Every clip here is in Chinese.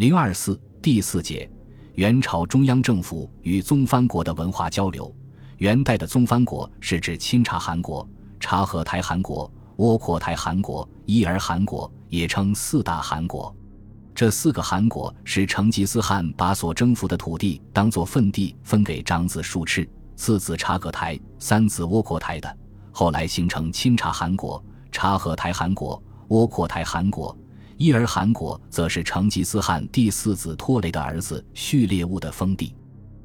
零二四第四节，元朝中央政府与宗藩国的文化交流。元代的宗藩国是指钦察汗国、察合台汗国、窝阔台汗国、伊尔汗国，也称四大汗国。这四个汗国是成吉思汗把所征服的土地当作份地分给长子术赤、次子察合台、三子窝阔台的，后来形成钦察汗国、察合台汗国、窝阔台汗国。伊尔汗国则是成吉思汗第四子拖雷的儿子序列兀的封地。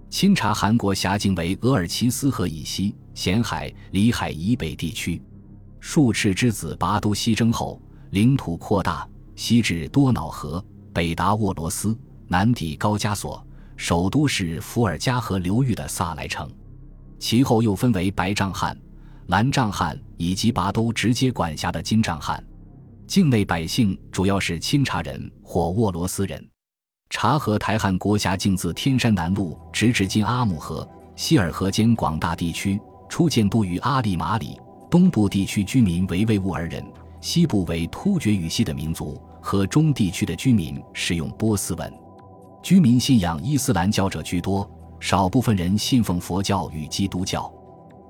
钦察汗国辖境为额尔齐斯河以西、咸海、里海以北地区。术赤之子拔都西征后，领土扩大，西至多瑙河。北达沃罗斯，南抵高加索，首都是伏尔加河流域的萨莱城。其后又分为白帐汗、蓝帐汗以及拔都直接管辖的金帐汗。境内百姓主要是钦察人或沃罗斯人。察合台汗国辖境自天山南麓直至今阿姆河、希尔河间广大地区，初建都于阿里马里。东部地区居民为维吾尔人，西部为突厥语系的民族。和中地区的居民使用波斯文，居民信仰伊斯兰教者居多，少部分人信奉佛教与基督教。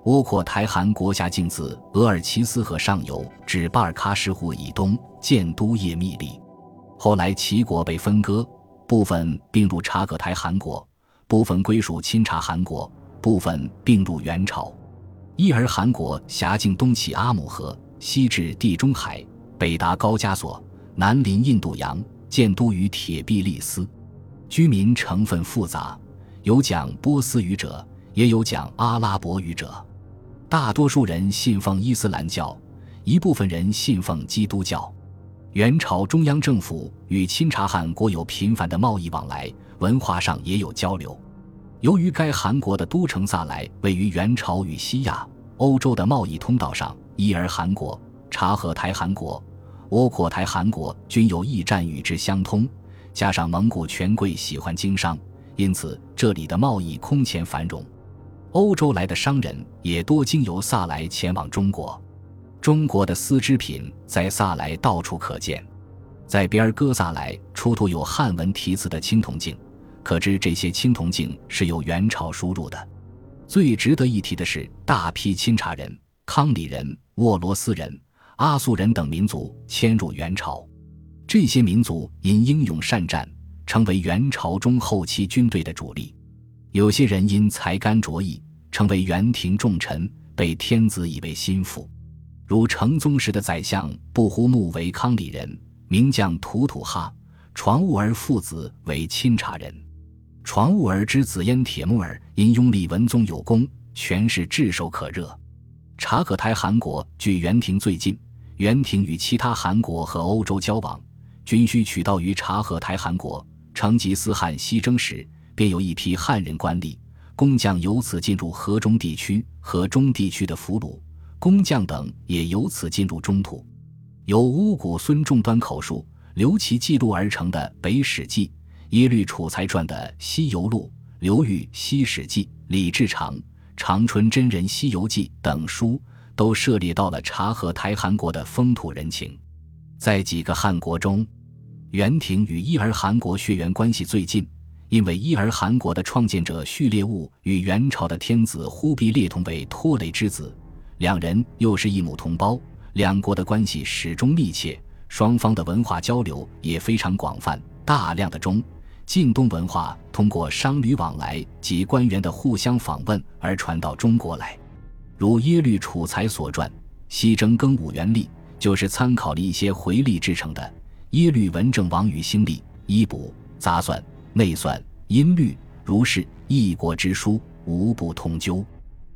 窝阔台汗国辖境自额尔齐斯河上游至巴尔喀什湖以东，建都叶密里。后来齐国被分割，部分并入察合台汗国，部分归属钦察汗国，部分并入元朝。伊尔汗国辖境东起阿姆河，西至地中海，北达高加索。南临印度洋，建都于铁壁利斯，居民成分复杂，有讲波斯语者，也有讲阿拉伯语者。大多数人信奉伊斯兰教，一部分人信奉基督教。元朝中央政府与钦察汗国有频繁的贸易往来，文化上也有交流。由于该汗国的都城萨莱位于元朝与西亚、欧洲的贸易通道上，伊尔汗国、察合台汗国。窝阔台汗国均有驿站与之相通，加上蒙古权贵喜欢经商，因此这里的贸易空前繁荣。欧洲来的商人也多经由萨莱前往中国。中国的丝织品在萨莱到处可见。在边儿哥萨莱出土有汉文题字的青铜镜，可知这些青铜镜是由元朝输入的。最值得一提的是，大批钦察人、康里人、沃罗斯人。阿速人等民族迁入元朝，这些民族因英勇善战，成为元朝中后期军队的主力。有些人因才干卓异，成为元廷重臣，被天子以为心腹。如成宗时的宰相不胡木为康里人，名将图图哈、传兀儿父子为钦察人。传兀儿之子燕铁木儿因拥立文宗有功，权势炙手可热。察合台汗国距元廷最近。元廷与其他汗国和欧洲交往，均需取道于察合台汗国。成吉思汗西征时，便有一批汉人官吏、工匠由此进入河中地区，河中地区的俘虏、工匠等也由此进入中土。由乌古孙仲端口述、刘琦记录而成的《北史记》、耶律楚材传的《西游录》、刘裕《西史记》、李志长《长春真人西游记》等书。都涉猎到了察合台汗国的风土人情，在几个汗国中，元廷与伊尔汗国血缘关系最近，因为伊尔汗国的创建者序列兀与元朝的天子忽必烈同为拖雷之子，两人又是一母同胞，两国的关系始终密切，双方的文化交流也非常广泛，大量的中、晋东文化通过商旅往来及官员的互相访问而传到中国来。如耶律楚材所传《西征庚午元历》，就是参考了一些回历制成的。耶律文正王与星历、医卜、杂算、内算、音律，如是一国之书，无不通究。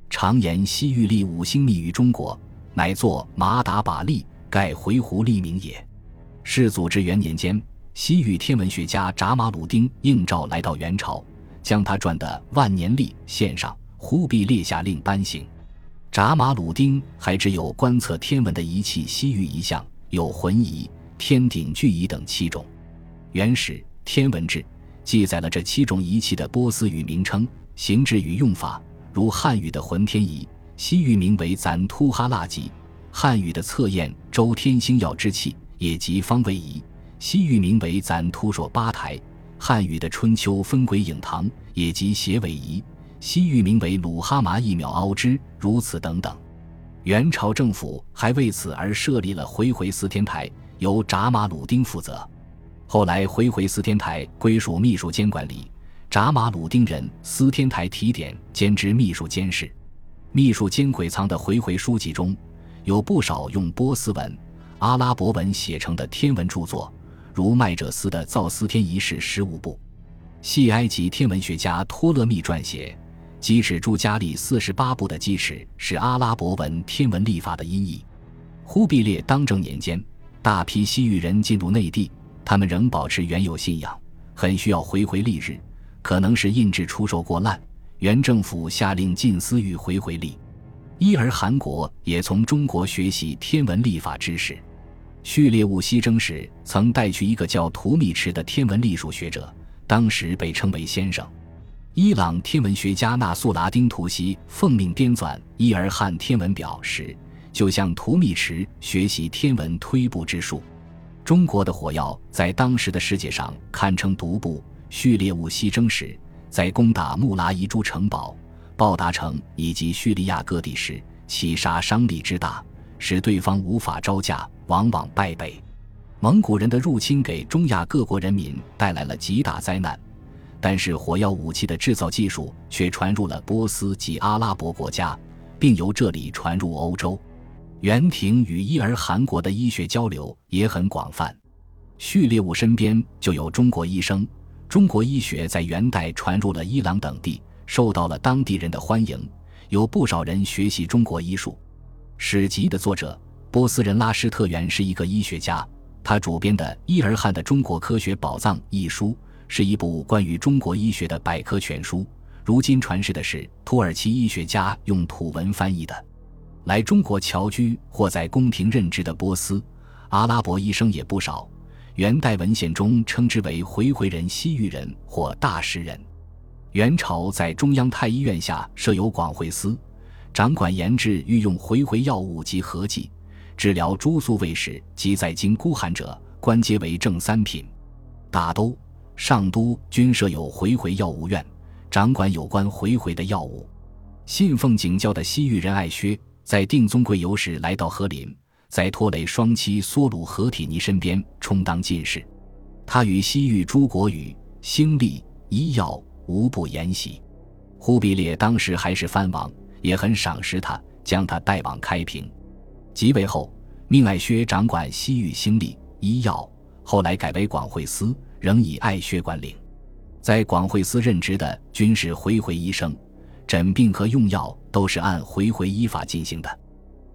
常言西域历五星历于中国，乃作马达把历，盖回鹘历名也。世祖至元年间，西域天文学家札马鲁丁应召来到元朝，将他传的万年历献上，忽必烈下令颁行。札马鲁丁还只有观测天文的仪器西域一项，有浑仪、天顶巨仪等七种。原始《天文志》记载了这七种仪器的波斯语名称、形制与用法，如汉语的浑天仪，西域名为咱突哈腊吉；汉语的测验周天星耀之器，也即方位仪，西域名为咱突朔八台；汉语的春秋分鬼影堂，也即斜尾仪，西域名为鲁哈麻一秒凹之，如此等等。元朝政府还为此而设立了回回司天台，由札马鲁丁负责。后来回回司天台归属秘书监管理，札马鲁丁人司天台提点兼之秘书监事。秘书监鬼藏的回回书籍中，有不少用波斯文、阿拉伯文写成的天文著作，如麦哲斯的造司天仪式十五部，系埃及天文学家托勒密撰写。基尺朱加利四十八部的基尺是阿拉伯文天文历法的音译。忽必烈当政年间，大批西域人进入内地，他们仍保持原有信仰，很需要回回历日。可能是印制出售过烂，原政府下令禁私欲回回历。伊尔汗国也从中国学习天文历法知识。序列兀西征时曾带去一个叫图米池的天文历数学者，当时被称为先生。伊朗天文学家纳素拉丁·图西奉命编纂《伊尔汗天文表》时，就向图米池学习天文推步之术。中国的火药在当时的世界上堪称独步。序列兀西征时，在攻打穆拉伊珠城堡、报达城以及叙利亚各地时，其杀伤力之大，使对方无法招架，往往败北。蒙古人的入侵给中亚各国人民带来了极大灾难。但是火药武器的制造技术却传入了波斯及阿拉伯国家，并由这里传入欧洲。元廷与伊尔汗国的医学交流也很广泛。序列兀身边就有中国医生，中国医学在元代传入了伊朗等地，受到了当地人的欢迎，有不少人学习中国医术。史籍的作者波斯人拉施特元是一个医学家，他主编的《伊尔汗的中国科学宝藏》一书。是一部关于中国医学的百科全书。如今传世的是土耳其医学家用土文翻译的。来中国侨居或在宫廷任职的波斯、阿拉伯医生也不少。元代文献中称之为回回人、西域人或大食人。元朝在中央太医院下设有广会司，掌管研制御用回回药物及合剂，治疗诸宿卫士及在京孤寒者，官阶为正三品。大都。上都均设有回回药物院，掌管有关回回的药物。信奉景教的西域人艾薛，在定宗贵游时来到和林，在拖累双妻梭鲁合铁尼身边充当进士。他与西域诸国语、兴利、医药无不研习。忽必烈当时还是藩王，也很赏识他，将他带往开平。即位后，命艾薛掌管西域兴利、医药，后来改为广惠司。仍以艾薛管领，在广惠司任职的均是回回医生，诊病和用药都是按回回医法进行的。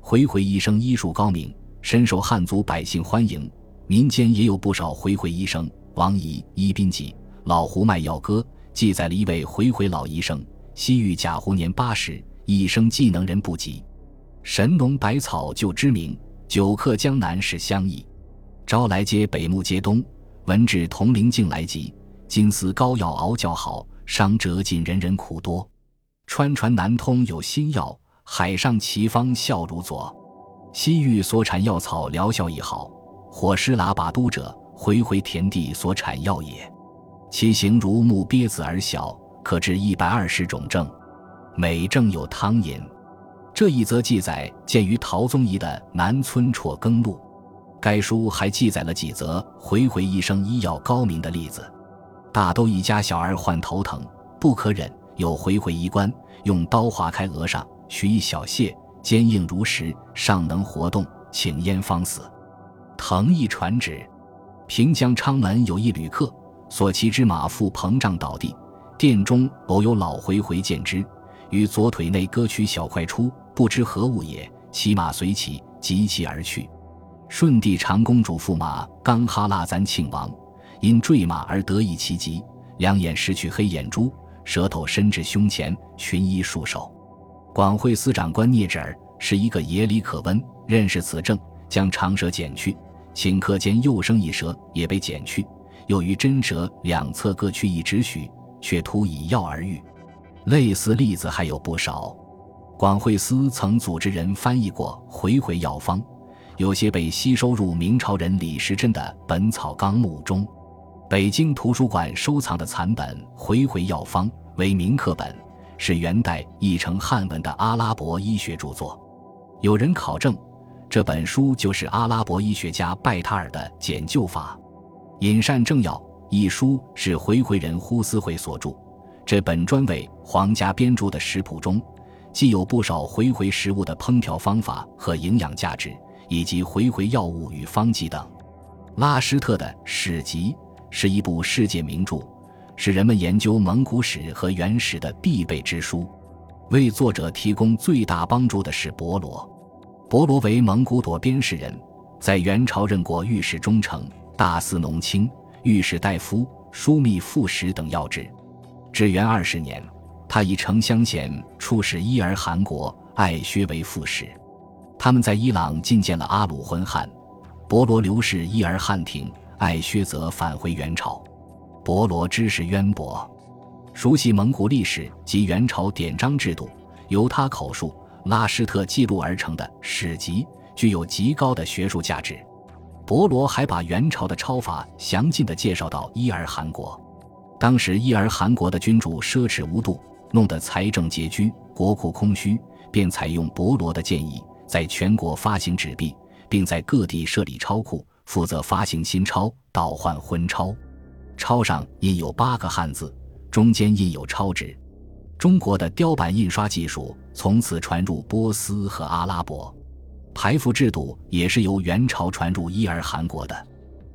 回回医生医术高明，深受汉族百姓欢迎，民间也有不少回回医生。王仪《医宾记》《老胡卖药歌》记载了一位回回老医生：西域贾胡年八十，一生技能人不及。神农百草就知名，久客江南是相宜。朝来街北木街东。闻至铜陵镜来急，金丝膏药熬较好，伤折尽人人苦多。川传南通有新药，海上奇方效如昨。西域所产药草疗效亦好，火湿喇叭都者，回回田地所产药也。其形如木鳖子而小，可治一百二十种症，每症有汤饮。这一则记载见于陶宗仪的《南村辍耕录》。该书还记载了几则回回医生医药高明的例子。大都一家小儿患头疼，不可忍，有回回医官用刀划开额上，取一小屑，坚硬如石，尚能活动，请焉方死。藤一传旨。平江昌门有一旅客，所骑之马腹膨胀倒地，殿中偶有老回回见之，于左腿内割取小块出，不知何物也。骑马随起，疾骑而去。顺帝长公主驸马刚哈拉赞庆王，因坠马而得意其疾，两眼失去黑眼珠，舌头伸至胸前，群医束手。广惠司长官聂侄儿是一个野里可温，认识此症，将长舌剪去，顷刻间又生一舌，也被剪去，又于真舌两侧各去一指许，却徒以药而愈。类似例子还有不少。广惠司曾组织人翻译过回回药方。有些被吸收入明朝人李时珍的《本草纲目》中，《北京图书馆收藏的残本《回回药方》为铭刻本，是元代译成汉文的阿拉伯医学著作。有人考证，这本书就是阿拉伯医学家拜塔尔的《简救法》。《饮膳正要》一书是回回人呼思慧所著，这本专为皇家编著的食谱中，既有不少回回食物的烹调方法和营养价值，以及回回药物与方剂等。拉施特的《史籍》是一部世界名著，是人们研究蒙古史和原始的必备之书。为作者提供最大帮助的是博罗。博罗为蒙古朵边氏人，在元朝任过御史中丞、大司农卿、御史大夫、枢密副使等要职。至元二十年，他以丞相衔出使伊尔汗国，爱薛为副使。他们在伊朗觐见了阿鲁浑汗。博罗刘氏伊尔汗庭，爱薛则返回元朝。博罗知识渊博，熟悉蒙古历史及元朝典章制度，由他口述。拉施特记录而成的史籍具有极高的学术价值。博罗还把元朝的抄法详尽地介绍到伊尔汗国。当时伊尔汗国的君主奢侈无度，弄得财政拮据，国库空虚，便采用博罗的建议，在全国发行纸币，并在各地设立钞库，负责发行新钞，倒换婚钞。钞上印有八个汉字，中间印有钞纸。中国的雕版印刷技术从此传入波斯和阿拉伯，排符制度也是由元朝传入伊尔汗国的。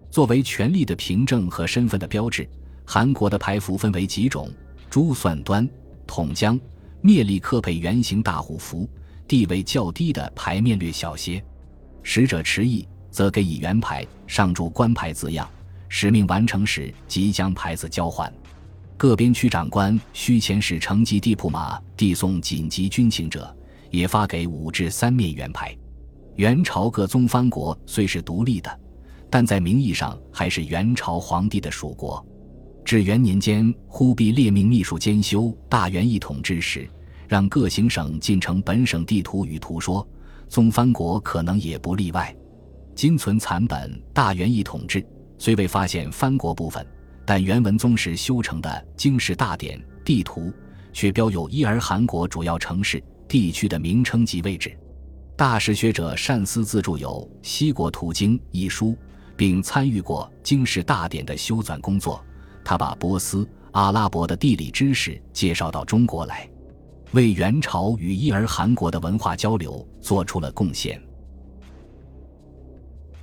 作为权力的凭证和身份的标志，韩国的排符分为几种：珠算端、统江、灭力克配圆形大虎符，地位较低的牌面略小些。使者持意，则给以圆牌，上注官牌字样。使命完成时，即将牌子交换。各边区长官需遣使乘机地铺马递送紧急军情者，也发给五至三面圆牌。元朝各宗藩国虽是独立的，但在名义上还是元朝皇帝的属国。至元年间，忽必烈命秘书兼修《大元一统志》时，让各行省进呈本省地图与图说，宗藩国可能也不例外。今存残本《大元一统志》，虽未发现藩国部分。但元文宗时修成的《经世大典》地图，却标有伊尔汗国主要城市地区的名称及位置。大史学者善思自著有《西国图经》一书，并参与过《经世大典》的修纂工作。他把波斯、阿拉伯的地理知识介绍到中国来，为元朝与伊尔汗国的文化交流做出了贡献。